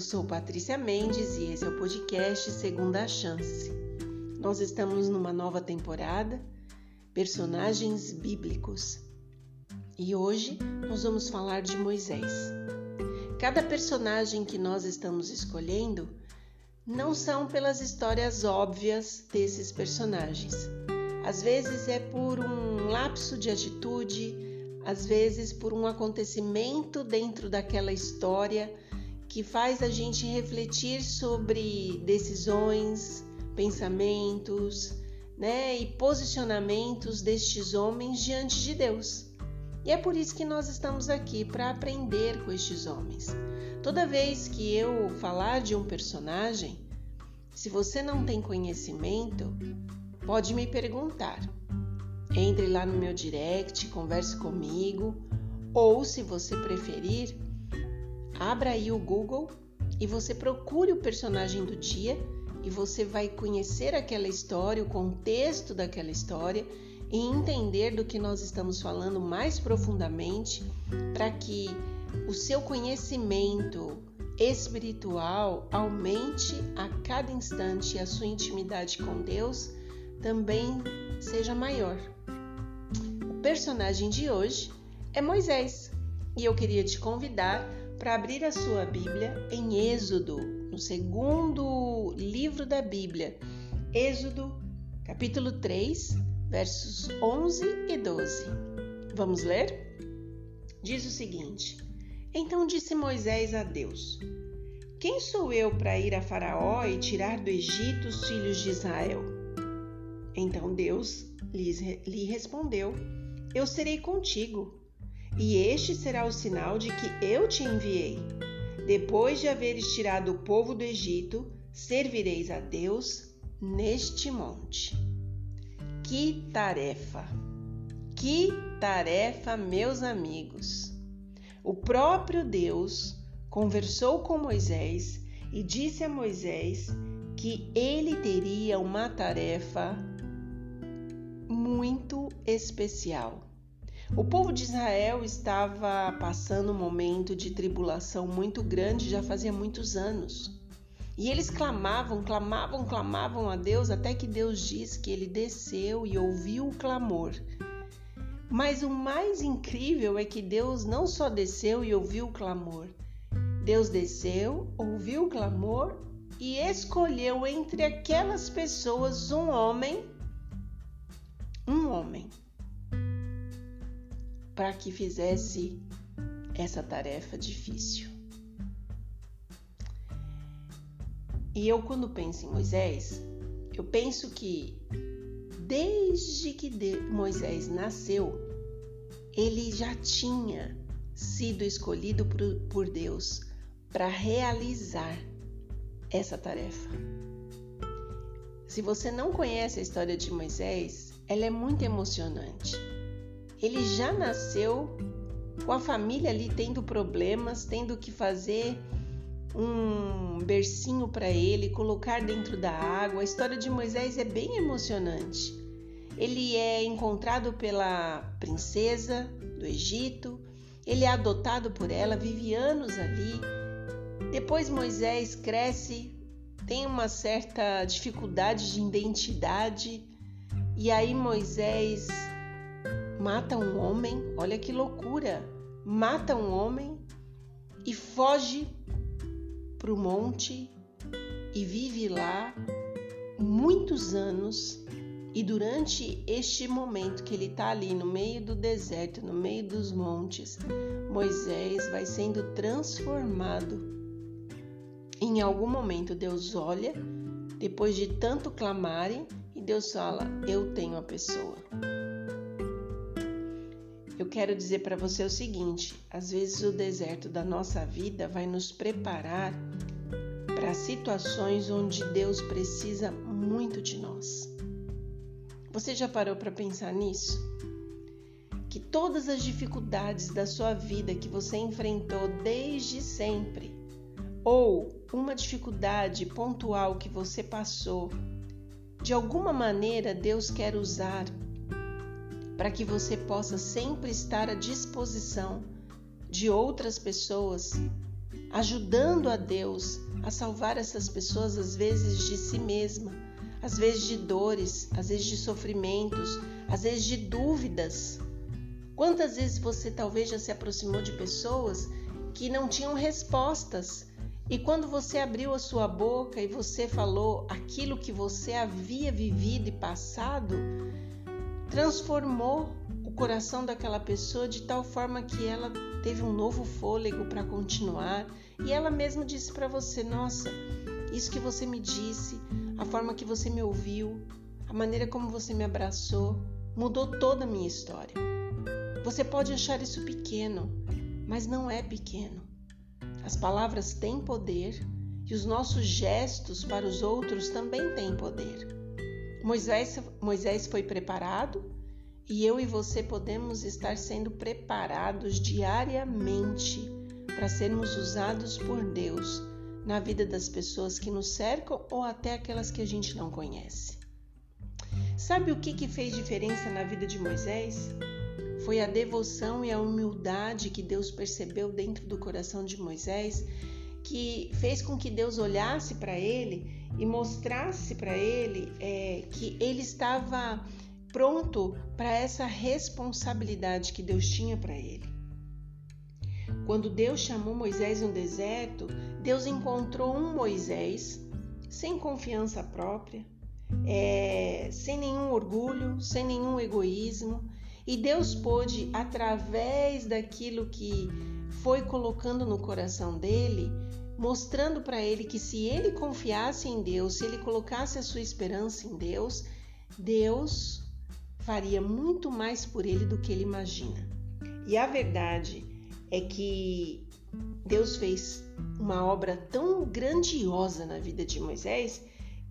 Eu sou Patrícia Mendes e esse é o podcast Segunda Chance. Nós estamos numa nova temporada, personagens bíblicos. E hoje nós vamos falar de Moisés. Cada personagem que nós estamos escolhendo não são pelas histórias óbvias desses personagens. Às vezes é por um lapso de atitude, às vezes por um acontecimento dentro daquela história que faz a gente refletir sobre decisões, pensamentos, né, e posicionamentos destes homens diante de Deus. E é por isso que nós estamos aqui para aprender com estes homens. Toda vez que eu falar de um personagem, se você não tem conhecimento, pode me perguntar. Entre lá no meu direct, converse comigo, ou se você preferir, abra aí o Google e você procure o personagem do dia e você vai conhecer aquela história, o contexto daquela história e entender do que nós estamos falando mais profundamente para que o seu conhecimento espiritual aumente a cada instante e a sua intimidade com Deus também seja maior. O personagem de hoje é Moisés e eu queria te convidar para abrir a sua Bíblia em Êxodo, no segundo livro da Bíblia, Êxodo, capítulo 3, versos 11 e 12. Vamos ler? Diz o seguinte: Então disse Moisés a Deus: Quem sou eu para ir a Faraó e tirar do Egito os filhos de Israel? Então Deus lhe respondeu: Eu serei contigo e este será o sinal de que eu te enviei. Depois de haveres tirado o povo do Egito, servireis a Deus neste monte. Que tarefa! Que tarefa, meus amigos! O próprio Deus conversou com Moisés e disse a Moisés que ele teria uma tarefa muito especial. O povo de Israel estava passando um momento de tribulação muito grande já fazia muitos anos. E eles clamavam, clamavam, clamavam a Deus até que Deus disse que ele desceu e ouviu o clamor. Mas o mais incrível é que Deus não só desceu e ouviu o clamor, Deus desceu, ouviu o clamor e escolheu entre aquelas pessoas um homem, um homem para que fizesse essa tarefa difícil. E eu, quando penso em Moisés, eu penso que desde que Moisés nasceu, ele já tinha sido escolhido por Deus para realizar essa tarefa. Se você não conhece a história de Moisés, ela é muito emocionante ele já nasceu com a família ali tendo problemas, tendo que fazer um bercinho para ele, colocar dentro da água. A história de Moisés é bem emocionante. Ele é encontrado pela princesa do Egito, ele é adotado por ela, vive anos ali. Depois Moisés cresce, tem uma certa dificuldade de identidade, e aí Moisés mata um homem, olha que loucura! Mata um homem e foge para o monte e vive lá muitos anos. E durante este momento que ele está ali no meio do deserto, no meio dos montes, Moisés vai sendo transformado. Em algum momento Deus olha, depois de tanto clamarem, e Deus fala: Eu tenho a pessoa eu quero dizer para você o seguinte: às vezes o deserto da nossa vida vai nos preparar para situações onde Deus precisa muito de nós. Você já parou para pensar nisso? Que todas as dificuldades da sua vida que você enfrentou desde sempre, ou uma dificuldade pontual que você passou, de alguma maneira Deus quer usar para que você possa sempre estar à disposição de outras pessoas ajudando a Deus a salvar essas pessoas, às vezes de si mesma, às vezes de dores, às vezes de sofrimentos, às vezes de dúvidas. Quantas vezes você talvez já se aproximou de pessoas que não tinham respostas e quando você abriu a sua boca e você falou aquilo que você havia vivido e passado, transformou o coração daquela pessoa de tal forma que ela teve um novo fôlego para continuar e ela mesma disse para você: Nossa, isso que você me disse, a forma que você me ouviu, a maneira como você me abraçou, mudou toda a minha história. Você pode achar isso pequeno, mas não é pequeno. As palavras têm poder e os nossos gestos para os outros também têm poder. Moisés, Moisés foi preparado e eu e você podemos estar sendo preparados diariamente para sermos usados por Deus na vida das pessoas que nos cercam ou até aquelas que a gente não conhece. Sabe o que, que fez diferença na vida de Moisés? Foi a devoção e a humildade que Deus percebeu dentro do coração de Moisés, que fez com que Deus olhasse para ele e mostrasse para ele é, que ele estava pronto para essa responsabilidade que Deus tinha para ele. Quando Deus chamou Moisés no deserto, Deus encontrou um Moisés sem confiança própria, é, sem nenhum orgulho, sem nenhum egoísmo, e Deus pôde, através daquilo que foi colocando no coração dele, mostrando para ele que se ele confiasse em Deus, se ele colocasse a sua esperança em Deus, Deus faria muito mais por ele do que ele imagina. E a verdade é que Deus fez uma obra tão grandiosa na vida de Moisés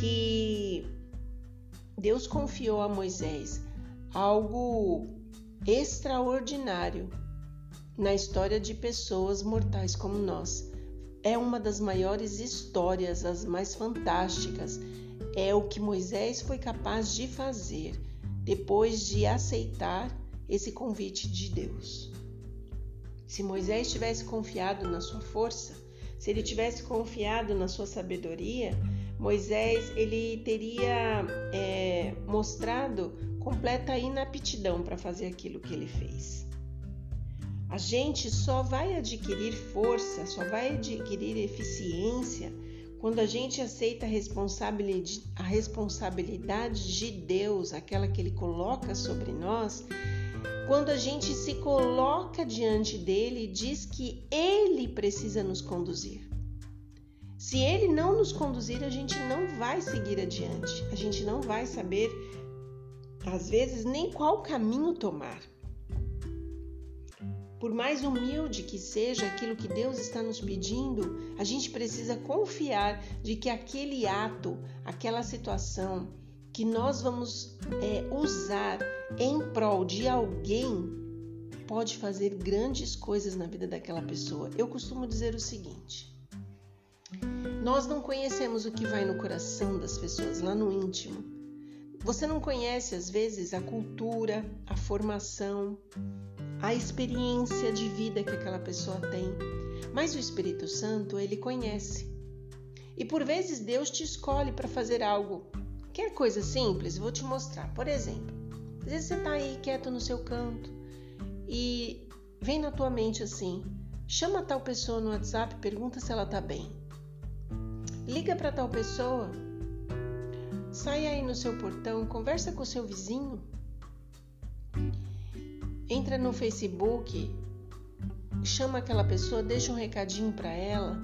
que Deus confiou a Moisés algo extraordinário na história de pessoas mortais como nós. É uma das maiores histórias, as mais fantásticas. É o que Moisés foi capaz de fazer depois de aceitar esse convite de Deus. Se Moisés tivesse confiado na sua força, se ele tivesse confiado na sua sabedoria, Moisés ele teria é, mostrado completa inaptidão para fazer aquilo que ele fez. A gente só vai adquirir força, só vai adquirir eficiência quando a gente aceita a responsabilidade, de Deus, aquela que Ele coloca sobre nós, quando a gente se coloca diante dele e diz que Ele precisa nos conduzir. Se Ele não nos conduzir, a gente não vai seguir adiante, a gente não vai saber, às vezes, nem qual caminho tomar. Por mais humilde que seja aquilo que Deus está nos pedindo, a gente precisa confiar de que aquele ato, aquela situação que nós vamos é, usar em prol de alguém pode fazer grandes coisas na vida daquela pessoa. Eu costumo dizer o seguinte: nós não conhecemos o que vai no coração das pessoas, lá no íntimo. Você não conhece, às vezes, a cultura, a formação, a experiência de vida que aquela pessoa tem. Mas o Espírito Santo, ele conhece. E por vezes Deus te escolhe para fazer algo. Quer coisa simples? Vou te mostrar. Por exemplo, às vezes você está aí quieto no seu canto e vem na tua mente assim: chama tal pessoa no WhatsApp, pergunta se ela está bem. Liga para tal pessoa. Sai aí no seu portão, conversa com o seu vizinho entra no Facebook, chama aquela pessoa, deixa um recadinho para ela.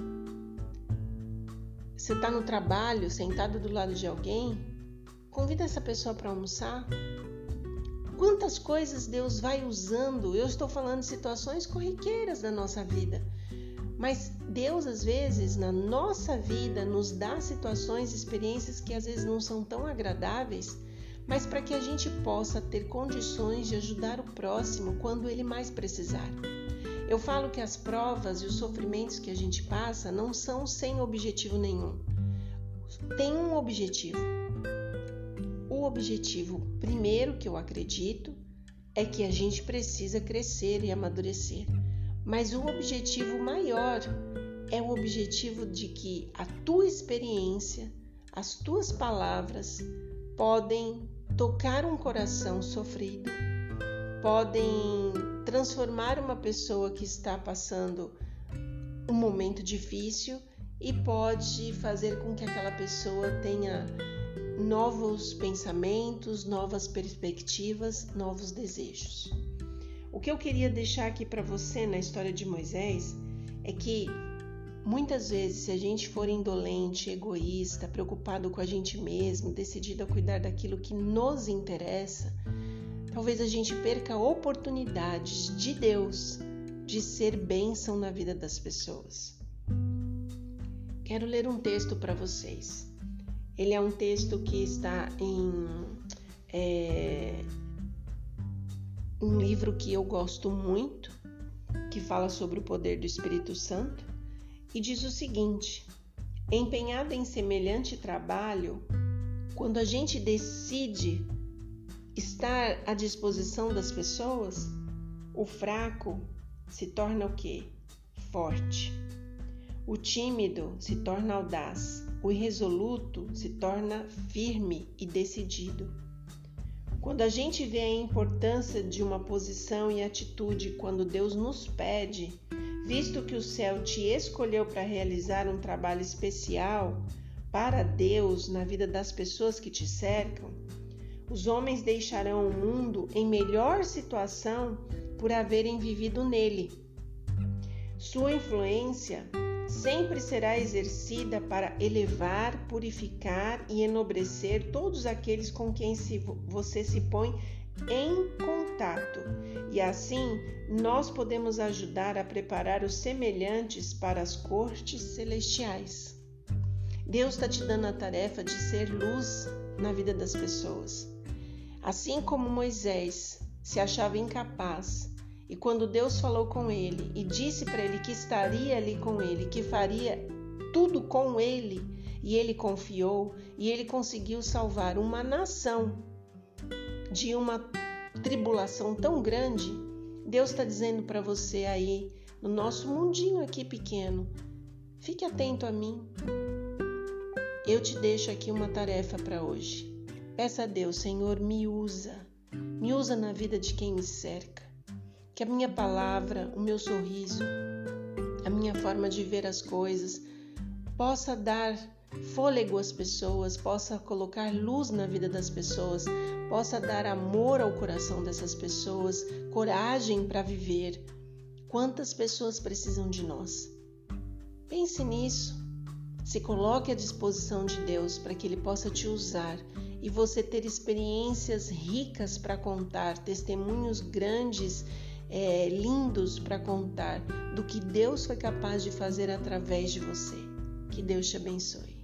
Você está no trabalho, sentado do lado de alguém, convida essa pessoa para almoçar. Quantas coisas Deus vai usando? Eu estou falando de situações corriqueiras da nossa vida. Mas Deus, às vezes, na nossa vida, nos dá situações, experiências que às vezes não são tão agradáveis, mas para que a gente possa ter condições de ajudar o próximo quando ele mais precisar. Eu falo que as provas e os sofrimentos que a gente passa não são sem objetivo nenhum. Tem um objetivo. O objetivo primeiro que eu acredito é que a gente precisa crescer e amadurecer. Mas o objetivo maior é o objetivo de que a tua experiência, as tuas palavras podem tocar um coração sofrido, podem transformar uma pessoa que está passando um momento difícil e pode fazer com que aquela pessoa tenha novos pensamentos, novas perspectivas, novos desejos. O que eu queria deixar aqui para você na história de Moisés é que muitas vezes, se a gente for indolente, egoísta, preocupado com a gente mesmo, decidido a cuidar daquilo que nos interessa, talvez a gente perca oportunidades de Deus de ser bênção na vida das pessoas. Quero ler um texto para vocês. Ele é um texto que está em é, um livro que eu gosto muito, que fala sobre o poder do Espírito Santo, e diz o seguinte: empenhado em semelhante trabalho, quando a gente decide estar à disposição das pessoas, o fraco se torna o quê? Forte. O tímido se torna audaz, o irresoluto se torna firme e decidido. Quando a gente vê a importância de uma posição e atitude quando Deus nos pede, visto que o céu te escolheu para realizar um trabalho especial para Deus na vida das pessoas que te cercam, os homens deixarão o mundo em melhor situação por haverem vivido nele. Sua influência sempre será exercida para elevar, purificar e enobrecer todos aqueles com quem se, você se põe em contato. E assim nós podemos ajudar a preparar os semelhantes para as cortes celestiais. Deus está te dando a tarefa de ser luz na vida das pessoas. Assim como Moisés se achava incapaz e quando Deus falou com ele e disse para ele que estaria ali com ele, que faria tudo com ele, e ele confiou e ele conseguiu salvar uma nação de uma tribulação tão grande, Deus está dizendo para você aí, no nosso mundinho aqui pequeno, fique atento a mim. Eu te deixo aqui uma tarefa para hoje. Peça a Deus, Senhor, me usa, me usa na vida de quem me cerca que a minha palavra, o meu sorriso, a minha forma de ver as coisas possa dar fôlego às pessoas, possa colocar luz na vida das pessoas, possa dar amor ao coração dessas pessoas, coragem para viver. Quantas pessoas precisam de nós? Pense nisso. Se coloque à disposição de Deus para que Ele possa te usar e você ter experiências ricas para contar, testemunhos grandes é, lindos para contar do que Deus foi capaz de fazer através de você. Que Deus te abençoe.